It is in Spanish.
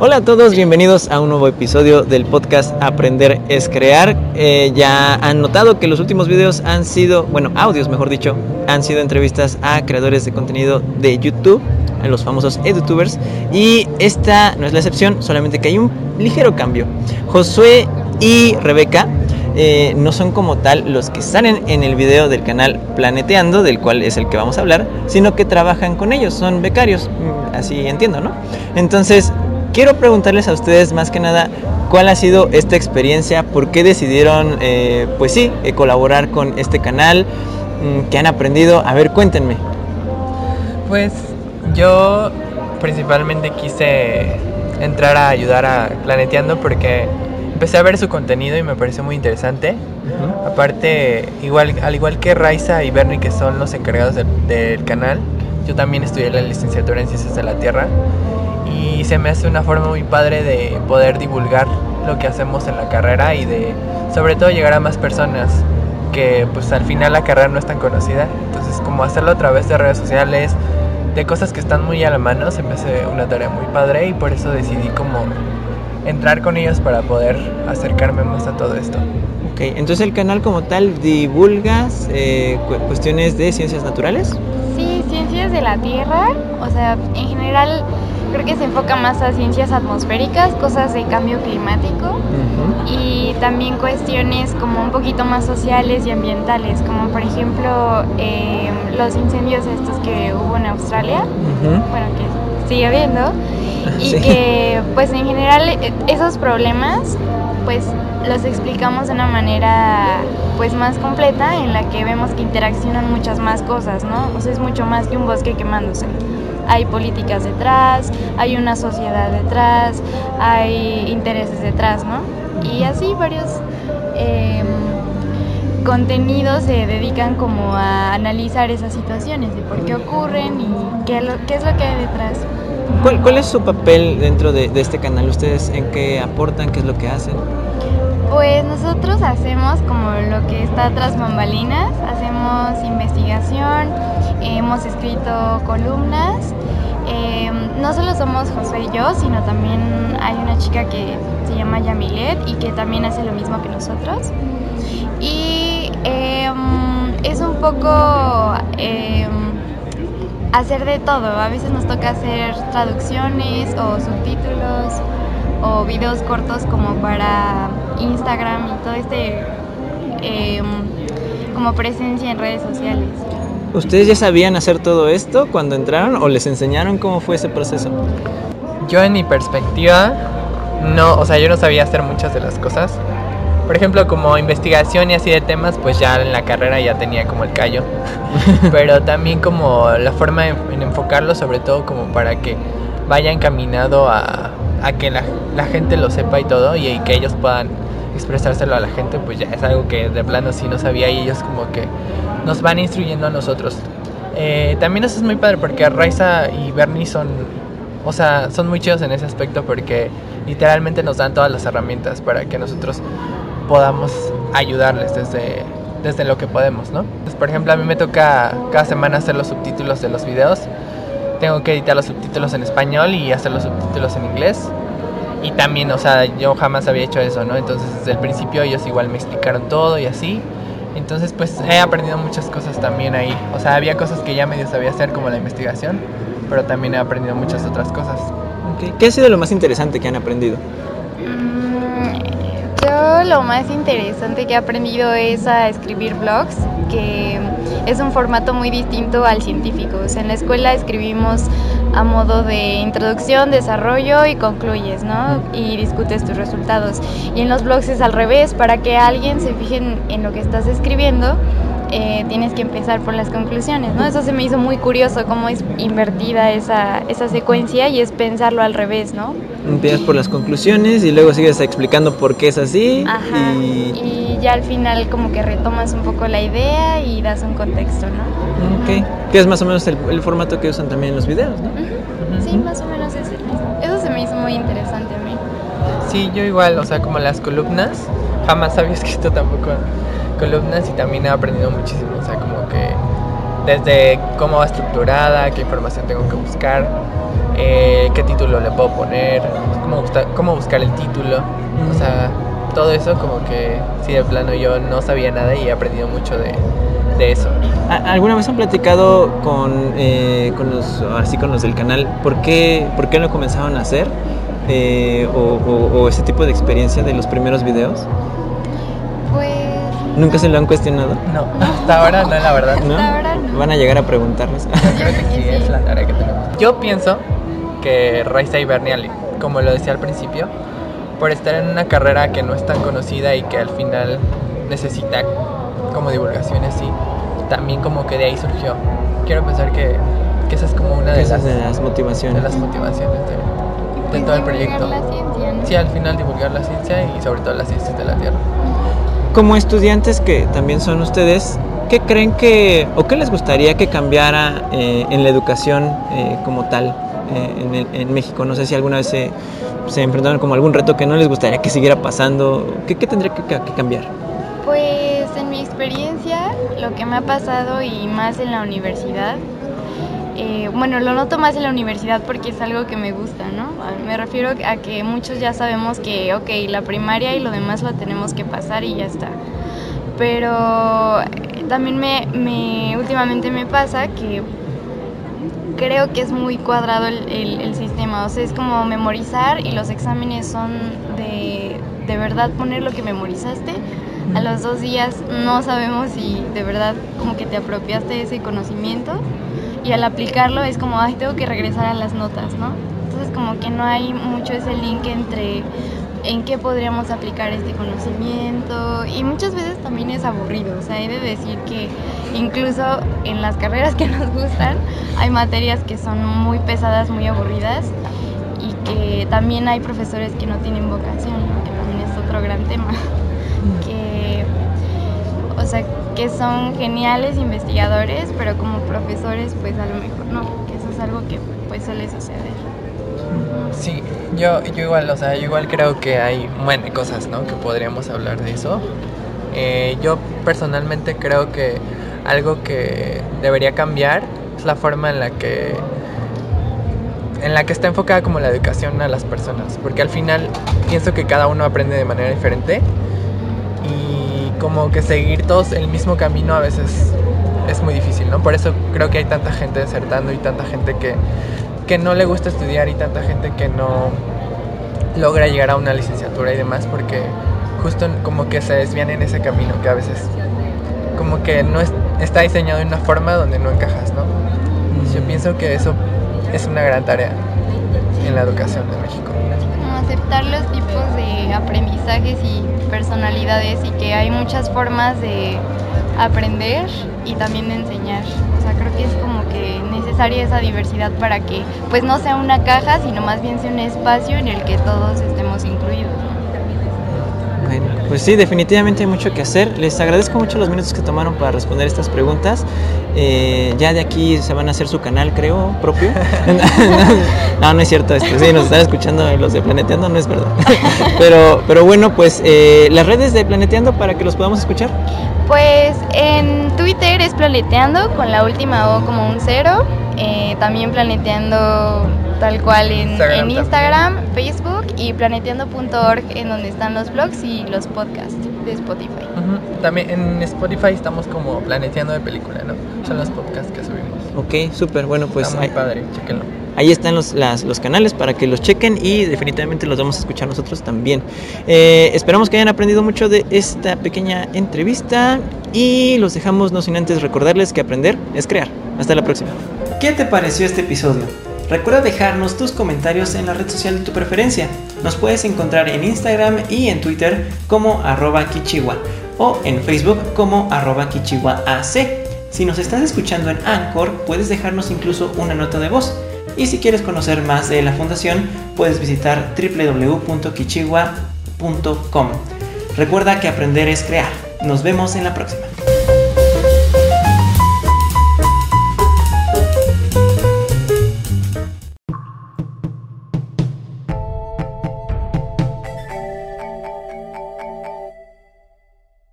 Hola a todos, bienvenidos a un nuevo episodio del podcast Aprender es Crear. Eh, ya han notado que los últimos videos han sido, bueno, audios mejor dicho, han sido entrevistas a creadores de contenido de YouTube, a los famosos edutubers. Y esta no es la excepción, solamente que hay un ligero cambio. Josué y Rebeca eh, no son como tal los que salen en el video del canal Planeteando, del cual es el que vamos a hablar, sino que trabajan con ellos, son becarios, mm, así entiendo, ¿no? Entonces, quiero preguntarles a ustedes más que nada cuál ha sido esta experiencia, por qué decidieron, eh, pues sí, eh, colaborar con este canal, mm, qué han aprendido. A ver, cuéntenme. Pues yo principalmente quise entrar a ayudar a Planeteando porque empecé a ver su contenido y me pareció muy interesante. Aparte, igual, al igual que Raiza y Bernie, que son los encargados del canal, yo también estudié la licenciatura en Ciencias de la Tierra y se me hace una forma muy padre de poder divulgar lo que hacemos en la carrera y de sobre todo llegar a más personas que pues al final la carrera no es tan conocida entonces como hacerlo a través de redes sociales de cosas que están muy a la mano se me hace una tarea muy padre y por eso decidí como entrar con ellos para poder acercarme más a todo esto. Ok, entonces el canal como tal divulgas eh, cuestiones de ciencias naturales. Sí, ciencias de la Tierra, o sea, en general creo que se enfoca más a ciencias atmosféricas, cosas de cambio climático y también cuestiones como un poquito más sociales y ambientales, como por ejemplo em, los incendios estos que hubo en Australia, bueno, que sigue habiendo, y que pues en general e, esos problemas pues los explicamos de una manera pues más completa en la que vemos que interaccionan muchas más cosas, ¿no? O sea, es mucho más que un bosque quemándose hay políticas detrás, hay una sociedad detrás, hay intereses detrás, ¿no? Y así varios em, contenidos se dedican como a analizar esas situaciones, de por qué ocurren y qué, qué es lo que hay detrás. ¿Cuál, ¿Cuál, es su papel dentro de, de este canal? ¿Ustedes en qué aportan? ¿Qué es lo que hacen? Pues nosotros hacemos como lo que está tras bambalinas, hacemos investigación, hemos escrito columnas. Em, no solo somos José y yo, sino también hay una chica que se llama Yamilet y que también hace lo mismo que nosotros. Y em, es un poco em, hacer de todo. A veces nos toca hacer traducciones o subtítulos o videos cortos como para Instagram y todo este como presencia en redes sociales. ¿Ustedes ya sabían hacer todo esto cuando entraron o les enseñaron cómo fue ese proceso? Yo en mi perspectiva, no, o sea, yo no sabía hacer muchas de las cosas. Por ejemplo, como investigación y así de temas, pues ya en la carrera ya tenía como el callo. Pero también como la forma en enfocarlo, sobre todo como para que vaya encaminado a, a que la, la, gente lo sepa y todo y, que ellos puedan expresárselo a la gente, pues ya es algo que de plano sí no sabía y ellos como que nos van instruyendo a nosotros. Eh, también eso es muy padre porque Raiza y Bernie son, o sea, son muy chidos en ese aspecto porque literalmente nos dan todas las herramientas para que nosotros podamos ayudarles desde, desde lo que podemos, ¿no? Pues, por ejemplo, a mí me toca cada semana hacer los subtítulos de los videos tengo que editar los subtítulos en español y hacer los subtítulos en inglés. Y también, o sea, yo jamás había hecho eso, ¿no? Entonces, desde el principio ellos igual me explicaron todo y así. Entonces, pues he aprendido muchas cosas también ahí. O sea, había cosas que ya medio sabía hacer, como la investigación, pero también he aprendido muchas otras cosas. ¿Qué ha sido lo más interesante que han aprendido? Mm, yo lo más interesante que he aprendido es a escribir blogs, que es un formato muy distinto al científico. en la escuela escribimos a modo de introducción, desarrollo y concluyes, ¿no? Y discutes tus resultados. Y en los blogs es al revés, para que alguien se fije en lo que estás escribiendo, eh, tienes que empezar por las conclusiones, ¿no? Eso se me hizo muy curioso, cómo es invertida esa, esa secuencia y es pensarlo al revés, ¿no? Empiezas por las conclusiones y luego sigues explicando por qué es así. Ajá, y... ya al final como que retomas un poco la idea y das un contexto, ¿no? Ok, que es más o menos el, formato que usan también en los videos, ¿no? Sí, más o menos es Eso se me hizo muy interesante a mí. Sí, yo igual, o sea, como las columnas, jamás había escrito tampoco columnas y también he aprendido muchísimo, o sea, como que desde cómo va estructurada, qué información tengo que buscar, eh, qué título le puedo poner, cómo, cómo buscar el título. O sea, todo eso como que sí de plano yo no sabía nada y he aprendido mucho de, de eso. ¿Alguna vez han platicado con, eh, con los así con los del canal por qué, por qué lo comenzaron a hacer? Eh, o, ese tipo de experiencia de los primeros videos? Pues... ¿Nunca se lo han cuestionado? No, hasta ahora no, la verdad. ¿No? Van a llegar a preguntarles. Yo creo que sí, es la tarea que tenemos. Yo pienso que Raiza Berniali, como lo decía al principio, por estar en una carrera que no es tan conocida y que al final necesita como divulgaciones, sí, también como que de ahí surgió. Quiero pensar que, que esa es como una de, las, de las motivaciones. De las motivaciones de, todo el proyecto. Sí, al final divulgar la ciencia y sobre todo las ciencias de la Tierra. Como estudiantes que también son ustedes, ¿qué creen que o qué les gustaría que cambiara eh, en la educación eh, como tal eh, en, México? No sé si alguna vez se, enfrentaron como algún reto que no les gustaría que siguiera pasando. ¿Qué, tendría que cambiar? Pues en mi experiencia, lo que me ha pasado y más en la universidad, eh, bueno, lo noto más en la universidad porque es algo que me gusta, ¿no? Me refiero a que muchos ya sabemos que, ok, la primaria y lo demás lo tenemos que pasar y ya está. Pero eh, también me, me últimamente me pasa que creo que es muy cuadrado el, el, sistema, o sea, es como memorizar y los exámenes son de, de verdad poner lo que memorizaste. A los dos días no sabemos si de verdad como que te apropiaste de ese conocimiento y al aplicarlo es como, ay, tengo que regresar a las notas, ¿no? Entonces como que no hay mucho ese link entre en qué podríamos aplicar este conocimiento y muchas veces también es aburrido, o sea, he de decir que incluso en las carreras que nos gustan hay materias que son muy pesadas, muy aburridas y que también hay profesores que no tienen vocación, que también es otro gran tema, que, o sea, que son geniales investigadores, pero como profesores pues a lo mejor no, que eso es algo que pues suele suceder. Sí, yo, yo igual, o sea, yo igual creo que hay bueno, cosas, ¿no? Que podríamos hablar de eso. Eh, yo personalmente creo que algo que debería cambiar es la forma en la que en la que está enfocada como la educación a las personas, porque al final pienso que cada uno aprende de manera diferente como que seguir todos el mismo camino a veces es muy difícil, ¿no? Por eso creo que hay tanta gente desertando y tanta gente que, que no le gusta estudiar y tanta gente que no logra llegar a una licenciatura y demás porque justo como que se desvían en ese camino que a veces como que no está diseñado de una forma donde no encajas, ¿no? Yo pienso que eso es una gran tarea en la educación de México. aceptar los tipos de aprendizajes y personalidades y que hay muchas formas de aprender y también de enseñar. O sea, creo que es como que necesaria esa diversidad para que pues no sea una caja, sino más bien sea un espacio en el que todos estemos incluidos. Bueno, pues sí, definitivamente hay mucho que hacer. Les agradezco mucho los minutos que tomaron para responder estas preguntas. Eh, ya de aquí se van a hacer su canal, creo, propio. no, no es cierto esto. Sí, nos están escuchando los de Planeteando, no es verdad. pero, pero bueno, pues eh, las redes de Planeteando para que los podamos escuchar. Pues en Twitter es Planeteando con la última O como un cero. Eh, también Planeteando tal cual en Instagram, Facebook y planeteando.org en donde están los blogs y los podcasts de Spotify. También en Spotify estamos como planeteando de película, ¿no? Son los podcasts que subimos. Ok, súper, bueno pues... Está muy padre, chequenlo. Ahí están los, los canales para que los chequen y definitivamente los vamos a escuchar nosotros también. Eh, esperamos que hayan aprendido mucho de esta pequeña entrevista y los dejamos no sin antes recordarles que aprender es crear. Hasta la próxima. ¿Qué te pareció este episodio? Recuerda dejarnos tus comentarios en la red social de tu preferencia. Nos puedes encontrar en Instagram y en Twitter como arroba kichiwa o en Facebook como arroba kichiwaac. Si nos estás escuchando en Anchor, puedes dejarnos incluso una nota de voz. Y si quieres conocer más de la fundación, puedes visitar www.kichiwa.com. Recuerda que aprender es crear. Nos vemos en la próxima.